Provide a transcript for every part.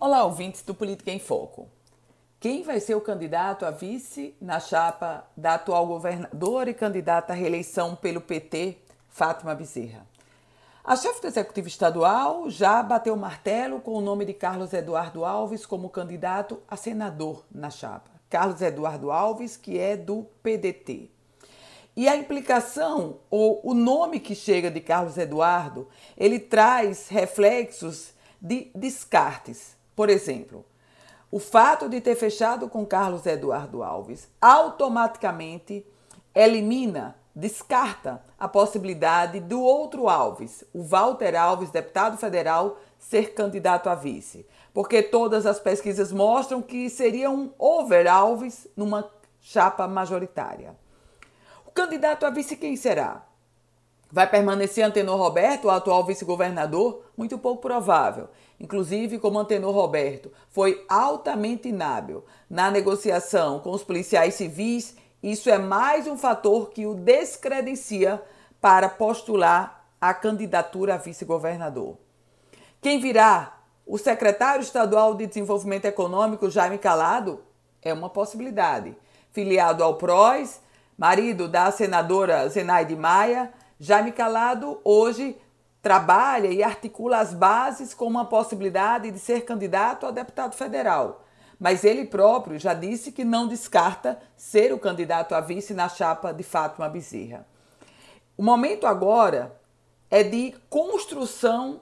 Olá, ouvintes do Política em Foco. Quem vai ser o candidato a vice na chapa da atual governadora e candidata à reeleição pelo PT, Fátima Bezerra? A chefe do Executivo Estadual já bateu o martelo com o nome de Carlos Eduardo Alves como candidato a senador na chapa. Carlos Eduardo Alves, que é do PDT. E a implicação, ou o nome que chega de Carlos Eduardo, ele traz reflexos de descartes. Por exemplo, o fato de ter fechado com Carlos Eduardo Alves automaticamente elimina, descarta a possibilidade do outro Alves, o Walter Alves, deputado federal, ser candidato a vice. Porque todas as pesquisas mostram que seria um over Alves numa chapa majoritária. O candidato a vice quem será? Vai permanecer Antenor Roberto, o atual vice-governador? Muito pouco provável. Inclusive, como Antenor Roberto foi altamente inábil na negociação com os policiais civis, isso é mais um fator que o descredencia para postular a candidatura a vice-governador. Quem virá? O secretário estadual de Desenvolvimento Econômico, Jaime Calado? É uma possibilidade. Filiado ao PROS, marido da senadora Zenaide Maia, Jaime Calado hoje trabalha e articula as bases com uma possibilidade de ser candidato a deputado federal. Mas ele próprio já disse que não descarta ser o candidato a vice na chapa de Fátima Bezerra. O momento agora é de construção,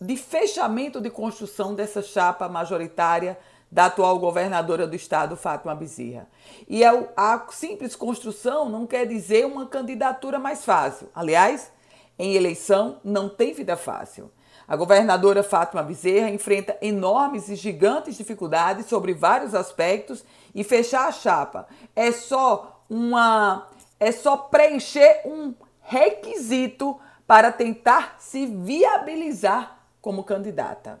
de fechamento de construção dessa chapa majoritária da atual governadora do estado, Fátima Bezerra. E é a simples construção não quer dizer uma candidatura mais fácil. Aliás, em eleição não tem vida fácil. A governadora Fátima Bezerra enfrenta enormes e gigantes dificuldades sobre vários aspectos e fechar a chapa é só uma é só preencher um requisito para tentar se viabilizar como candidata.